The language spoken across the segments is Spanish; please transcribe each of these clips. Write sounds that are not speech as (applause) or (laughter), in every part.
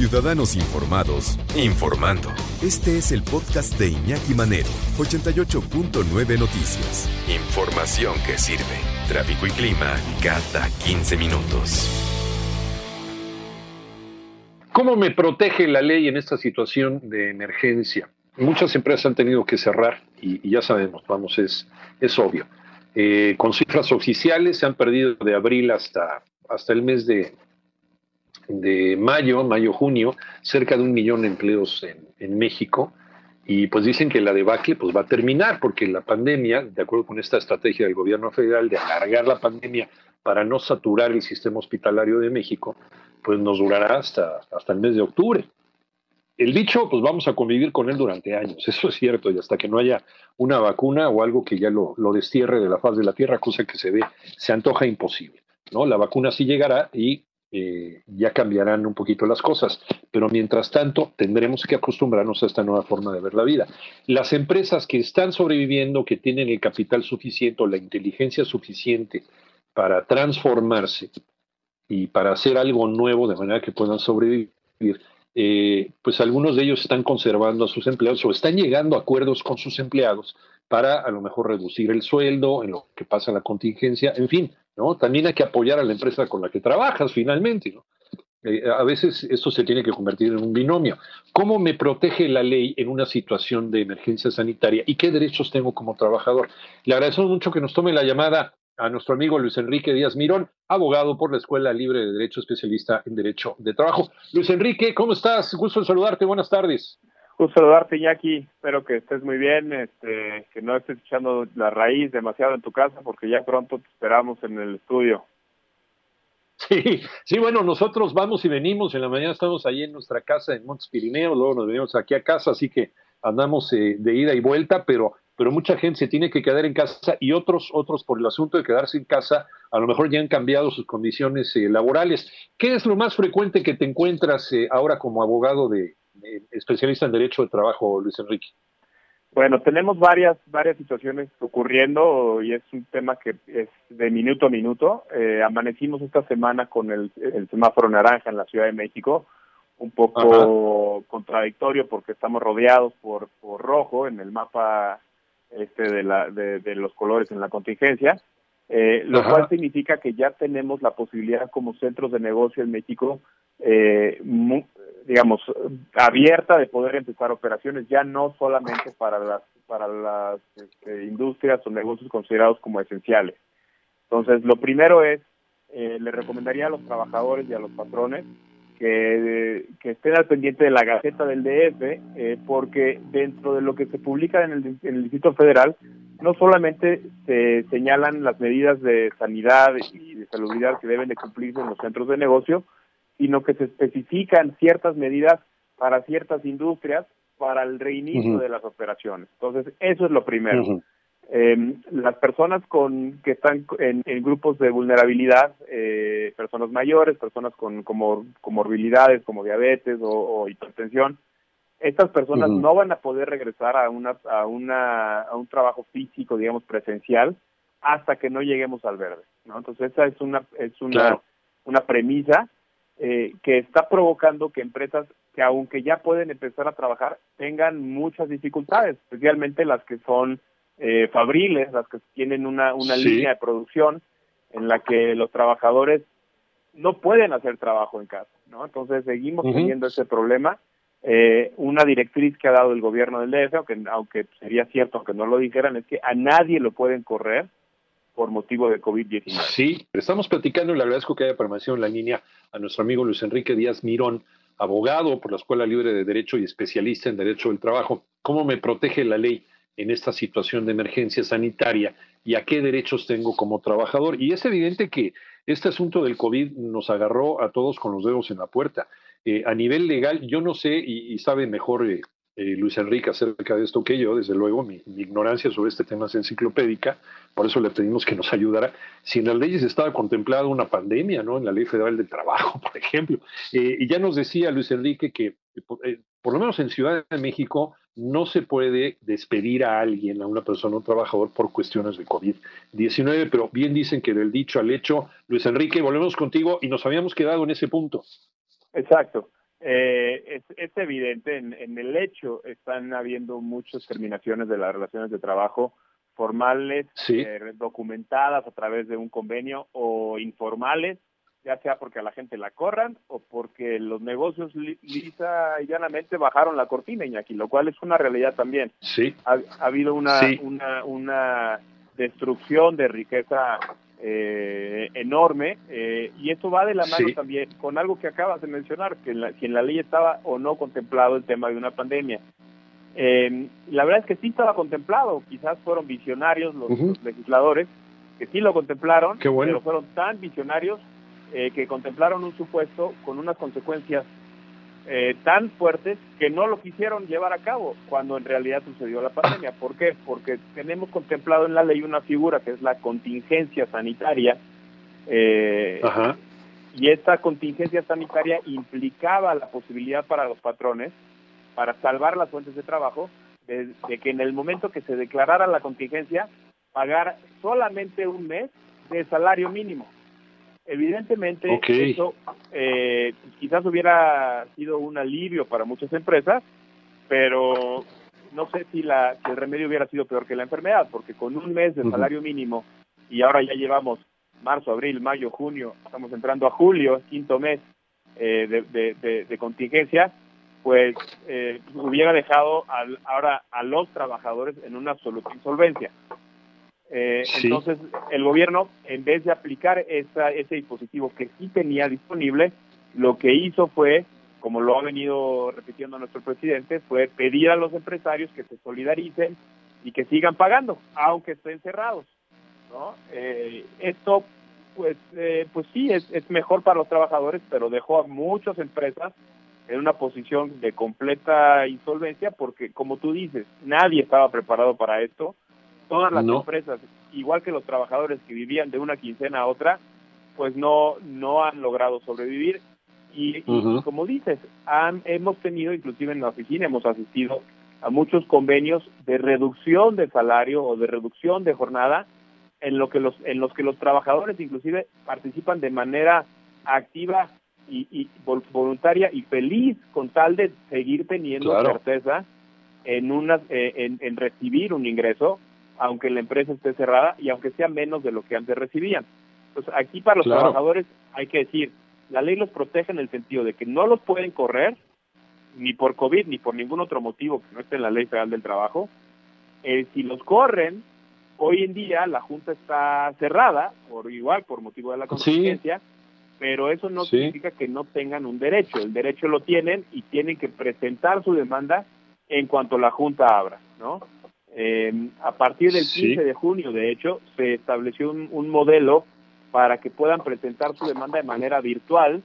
Ciudadanos informados, informando. Este es el podcast de Iñaki Manero, 88.9 Noticias. Información que sirve. Tráfico y clima cada 15 minutos. ¿Cómo me protege la ley en esta situación de emergencia? Muchas empresas han tenido que cerrar y, ya sabemos, vamos, es, es obvio. Eh, con cifras oficiales se han perdido de abril hasta, hasta el mes de, de mayo, mayo-junio, cerca de un millón de empleos en, México. Y pues dicen que la debacle pues, va a terminar porque la pandemia, de acuerdo con esta estrategia del gobierno federal de alargar la pandemia para no saturar el sistema hospitalario de México, pues nos durará hasta, hasta el mes de octubre. El dicho, pues vamos a convivir con él durante años, (laughs) eso es cierto, y hasta que no haya una vacuna o algo que ya lo, lo destierre de la faz de la Tierra, cosa que se ve, se antoja imposible. ¿no? La vacuna sí llegará y eh, ya cambiarán un poquito las cosas, pero mientras tanto tendremos que acostumbrarnos a esta nueva forma de ver la vida. Las empresas que están sobreviviendo, que tienen el capital suficiente o la inteligencia suficiente para transformarse y para hacer algo nuevo de manera que puedan sobrevivir, eh, pues algunos de ellos están conservando a sus empleados o están llegando a acuerdos con sus empleados para a lo mejor reducir el sueldo en lo que pasa la contingencia, en fin, ¿no? También hay que apoyar a la empresa con la que trabajas finalmente. Eh, a veces esto se tiene que convertir en un binomio. ¿Cómo me protege la ley en una situación de emergencia sanitaria y qué derechos tengo como trabajador? Le agradecemos mucho que nos tome la llamada a nuestro amigo Luis Enrique Díaz Mirón, abogado por la Escuela Libre de Derecho, especialista en Derecho de Trabajo. Luis Enrique, ¿cómo estás? Gusto en saludarte, buenas tardes. Gusto saludarte, Iñaki. Espero que estés muy bien, este, que no estés echando la raíz demasiado en tu casa, porque ya pronto te esperamos en el estudio. Sí, sí, bueno, nosotros vamos y venimos. En la mañana estamos ahí en nuestra casa en Montes Pirineos, luego nos venimos aquí a casa, así que andamos eh, de ida y vuelta, pero pero mucha gente se tiene que quedar en casa y otros, otros por el asunto de quedarse en casa, a lo mejor ya han cambiado sus condiciones eh, laborales. ¿Qué es lo más frecuente que te encuentras eh, ahora como abogado de, especialista en derecho de trabajo, Luis Enrique? Bueno, tenemos varias varias situaciones ocurriendo y es un tema que es de minuto a minuto. Eh, amanecimos esta semana con el, el semáforo naranja en la Ciudad de México, un poco Ajá. contradictorio porque estamos rodeados por, por rojo en el mapa este de, la, de, de los colores en la contingencia, eh, lo Ajá. cual significa que ya tenemos la posibilidad como centros de negocio en México, eh, muy, digamos, abierta de poder empezar operaciones, ya no solamente para las para las este, industrias o negocios considerados como esenciales. Entonces, lo primero es, eh, le recomendaría a los trabajadores y a los patrones que, que, estén al pendiente de la Gaceta del DF, eh, porque dentro de lo que se publica en el, en el, Distrito Federal, no solamente se señalan las medidas de sanidad y de salubridad que deben de cumplirse en los centros de negocio, sino que se especifican ciertas medidas para ciertas industrias para el reinicio uh -huh. de las operaciones. Entonces, eso es lo primero. Uh -huh. Eh, las personas con que están en, en grupos de vulnerabilidad, eh, personas mayores, personas con como, comorbilidades como diabetes o, o hipertensión, estas personas uh -huh. no van a poder regresar a una, a una a un trabajo físico, digamos presencial, hasta que no lleguemos al verde, ¿no? Entonces esa es una es una claro. una premisa eh, que está provocando que empresas que aunque ya pueden empezar a trabajar tengan muchas dificultades, especialmente las que son eh, fabriles, las que tienen una, una sí. línea de producción en la que los trabajadores no pueden hacer trabajo en casa, ¿no? Entonces seguimos uh -huh. teniendo ese problema. Eh, una directriz que ha dado el gobierno del DF, aunque, aunque sería cierto, aunque no lo dijeran, es que a nadie lo pueden correr por motivo de COVID-19. Sí, estamos platicando y le agradezco que haya permanecido en la línea a nuestro amigo Luis Enrique Díaz Mirón, abogado por la Escuela Libre de Derecho y especialista en Derecho del Trabajo. ¿Cómo me protege la ley en esta situación de emergencia sanitaria y a qué derechos tengo como trabajador. Y es evidente que este asunto del COVID nos agarró a todos con los dedos en la puerta. Eh, a nivel legal, yo no sé, y, sabe mejor eh, eh, Luis Enrique acerca de esto que yo, desde luego, mi, ignorancia sobre este tema es enciclopédica, por eso le pedimos que nos ayudara. Si en las leyes estaba contemplada una pandemia, ¿no? En la Ley Federal del Trabajo, (laughs) por ejemplo. y ya nos decía Luis Enrique que, por lo menos en Ciudad de México, no se puede despedir a alguien, a una persona, a un trabajador, por cuestiones de COVID-19, pero bien dicen que del dicho al hecho, Luis Enrique, volvemos contigo y nos habíamos quedado en ese punto. Exacto. Eh, es, evidente, en, el hecho están habiendo muchas terminaciones de las relaciones de trabajo formales, eh, documentadas a través de un convenio o informales, ya sea porque a la gente la corran o porque los negocios lisa y llanamente bajaron la cortina, Iñaki, lo cual es una realidad también. Sí. Ha, habido una, una, una destrucción de riqueza eh, enorme eh, y esto va de la mano también con algo que acabas de mencionar, que en, la, si en la ley estaba o no contemplado el tema de una pandemia. Eh, la verdad es que sí estaba contemplado, quizás fueron visionarios los, legisladores que sí lo contemplaron, pero fueron tan visionarios que contemplaron un supuesto con unas consecuencias eh, tan fuertes que no lo quisieron llevar a cabo cuando en realidad sucedió la pandemia. ¿Por qué? Porque tenemos contemplado en la ley una figura que es la contingencia sanitaria. Eh, y esta contingencia sanitaria implicaba la posibilidad para los patrones, para salvar las fuentes de trabajo, de que en el momento que se declarara la contingencia, pagar solamente un mes de salario mínimo. Evidentemente, eso eh, quizás hubiera sido un alivio para muchas empresas, pero no sé si, la, el remedio hubiera sido peor que la enfermedad, porque con un mes de salario mínimo y ahora ya llevamos marzo, abril, mayo, junio, estamos entrando a julio, quinto mes eh, de, contingencia, pues eh, hubiera dejado ahora a los trabajadores en una absoluta insolvencia. Eh, entonces, el gobierno, en vez de aplicar esa, ese dispositivo que sí tenía disponible, lo que hizo fue, como lo ha venido repitiendo nuestro presidente, fue pedir a los empresarios que se solidaricen y que sigan pagando, aunque estén cerrados. ¿No? Eh, esto, pues, eh, pues sí, es, es mejor para los trabajadores, pero dejó a muchas empresas en una posición de completa insolvencia porque, como tú dices, nadie estaba preparado para esto todas las empresas, igual que los trabajadores que vivían de una quincena a otra, pues no, no han logrado sobrevivir. Y, como dices, han, hemos tenido, inclusive en la oficina, hemos asistido a muchos convenios de reducción de salario o de reducción de jornada en lo que los en los que los trabajadores inclusive participan de manera activa y, voluntaria y feliz con tal de seguir teniendo certeza en una eh, en, recibir un ingreso aunque la empresa esté cerrada y aunque sea menos de lo que antes recibían. Entonces, aquí para los trabajadores hay que decir, la ley los protege en el sentido de que no los pueden correr, ni por COVID, ni por ningún otro motivo que no esté en la ley federal del trabajo. Eh, si los corren, hoy en día la Junta está cerrada, por igual, por motivo de la contingencia, pero eso no significa que no tengan un derecho. El derecho lo tienen y tienen que presentar su demanda en cuanto la Junta abra, ¿no? Eh, a partir del 15 de junio, de hecho, se estableció un, modelo para que puedan presentar su demanda de manera virtual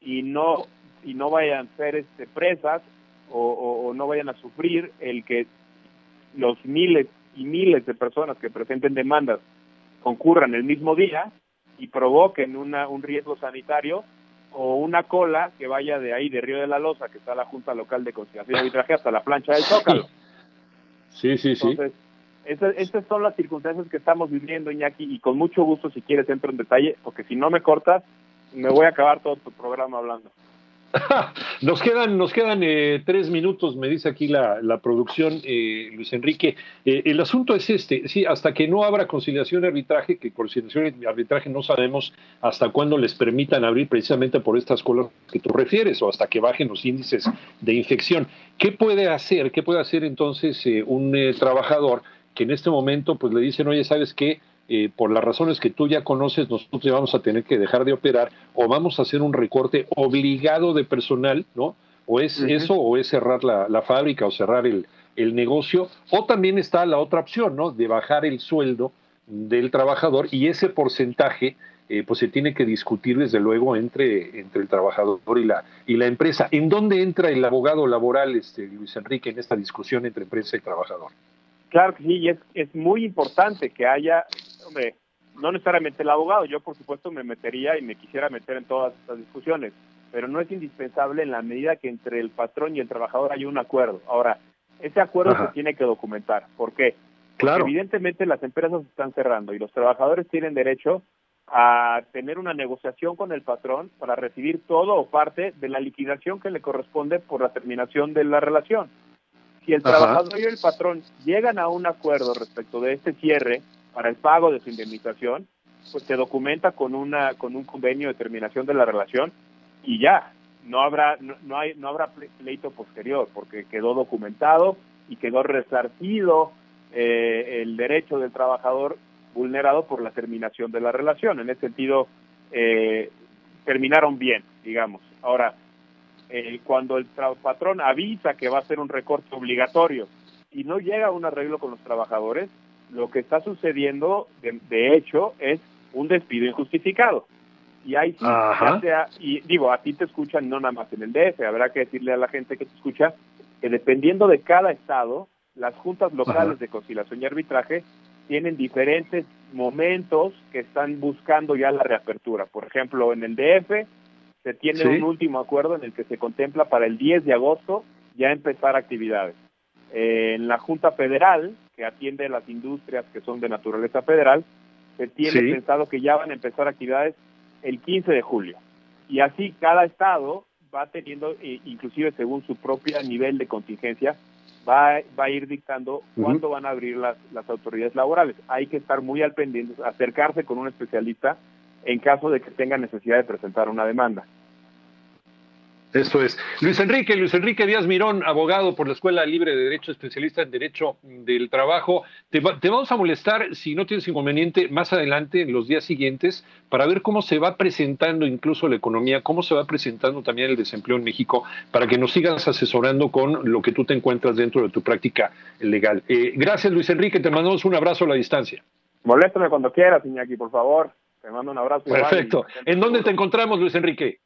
y no y no vayan a ser este, presas o, no vayan a sufrir el que los miles y miles de personas que presenten demandas concurran el mismo día y provoquen una, un riesgo sanitario o una cola que vaya de ahí, de Río de la Loza, que está la Junta Local de Conciliación y Arbitraje, hasta la plancha del Zócalo. Sí, sí, sí. Entonces, estas, son las circunstancias que estamos viviendo, Iñaki, y con mucho gusto, si quieres, entro en detalle, porque si no me cortas, me voy a acabar todo tu programa hablando. (laughs) nos quedan, nos quedan eh, tres minutos, me dice aquí la, producción, eh, Luis Enrique. Eh, el asunto es este, sí, hasta que no abra conciliación y arbitraje, que conciliación y arbitraje no sabemos hasta cuándo les permitan abrir precisamente por estas cosas que tú refieres, o hasta que bajen los índices de infección. ¿Qué puede hacer? ¿Qué puede hacer entonces un trabajador que en este momento pues le dicen, oye, ¿sabes qué? Eh, por las razones que tú ya conoces, nosotros ya vamos a tener que dejar de operar o vamos a hacer un recorte obligado de personal, ¿no? O es eso o es cerrar la, fábrica o cerrar el, el, negocio. O también está la otra opción, ¿no? De bajar el sueldo del trabajador y ese porcentaje eh, pues se tiene que discutir desde luego entre, entre el trabajador y la, y la empresa. ¿En dónde entra el abogado laboral, este, Luis Enrique, en esta discusión entre empresa y trabajador? Claro que sí, y es, es muy importante que haya, hombre, no necesariamente el abogado, yo por supuesto me metería y me quisiera meter en todas estas discusiones, pero no es indispensable en la medida que entre el patrón y el trabajador hay un acuerdo. Ahora, ese acuerdo se tiene que documentar. ¿Por qué? Claro. evidentemente las empresas están cerrando y los trabajadores tienen derecho a tener una negociación con el patrón para recibir todo o parte de la liquidación que le corresponde por la terminación de la relación. Si el trabajador y el patrón llegan a un acuerdo respecto de este cierre para el pago de su indemnización, pues se documenta con una con un convenio de terminación de la relación y ya no habrá no, hay no habrá pleito posterior porque quedó documentado y quedó resarcido eh, el derecho del trabajador vulnerado por la terminación de la relación. En ese sentido, eh, terminaron bien, digamos. Ahora, eh, cuando el patrón avisa que va a ser un recorte obligatorio y no llega a un arreglo con los trabajadores, lo que está sucediendo, de, hecho, es un despido injustificado. Y ahí sí, sea, y digo, a ti te escuchan no nada más en el DF, habrá que decirle a la gente que te escucha que dependiendo de cada estado, las juntas locales de conciliación y arbitraje tienen diferentes momentos que están buscando ya la reapertura. Por ejemplo, en el DF se tiene un último acuerdo en el que se contempla para el 10 de agosto ya empezar actividades. Eh, en la Junta Federal, que atiende las industrias que son de naturaleza federal, se tiene pensado que ya van a empezar actividades el 15 de julio. Y así cada estado va teniendo, eh, inclusive según su propio nivel de contingencia, va, va a ir dictando cuándo van a abrir las, las autoridades laborales. Hay que estar muy al pendiente, acercarse con un especialista en caso de que tenga necesidad de presentar una demanda. Eso es. Luis Enrique, Luis Enrique Díaz Mirón, abogado por la Escuela Libre de Derecho, especialista en Derecho del Trabajo. Te, vamos a molestar, si no tienes inconveniente, más adelante, en los días siguientes, para ver cómo se va presentando incluso la economía, cómo se va presentando también el desempleo en México, para que nos sigas asesorando con lo que tú te encuentras dentro de tu práctica legal. Eh, gracias, Luis Enrique. Te mandamos un abrazo a la distancia. Moléstame cuando quieras, Iñaki, por favor. Te mando un abrazo. Perfecto. ¿En dónde te encontramos, Luis Enrique?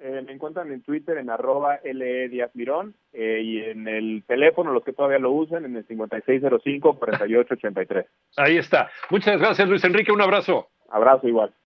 Eh, me encuentran en Twitter en arroba LE Díaz Mirón eh, y en el teléfono, los que todavía lo usan, en el 5605-4883. Ahí está. Muchas gracias, Luis Enrique. Un abrazo. Abrazo igual.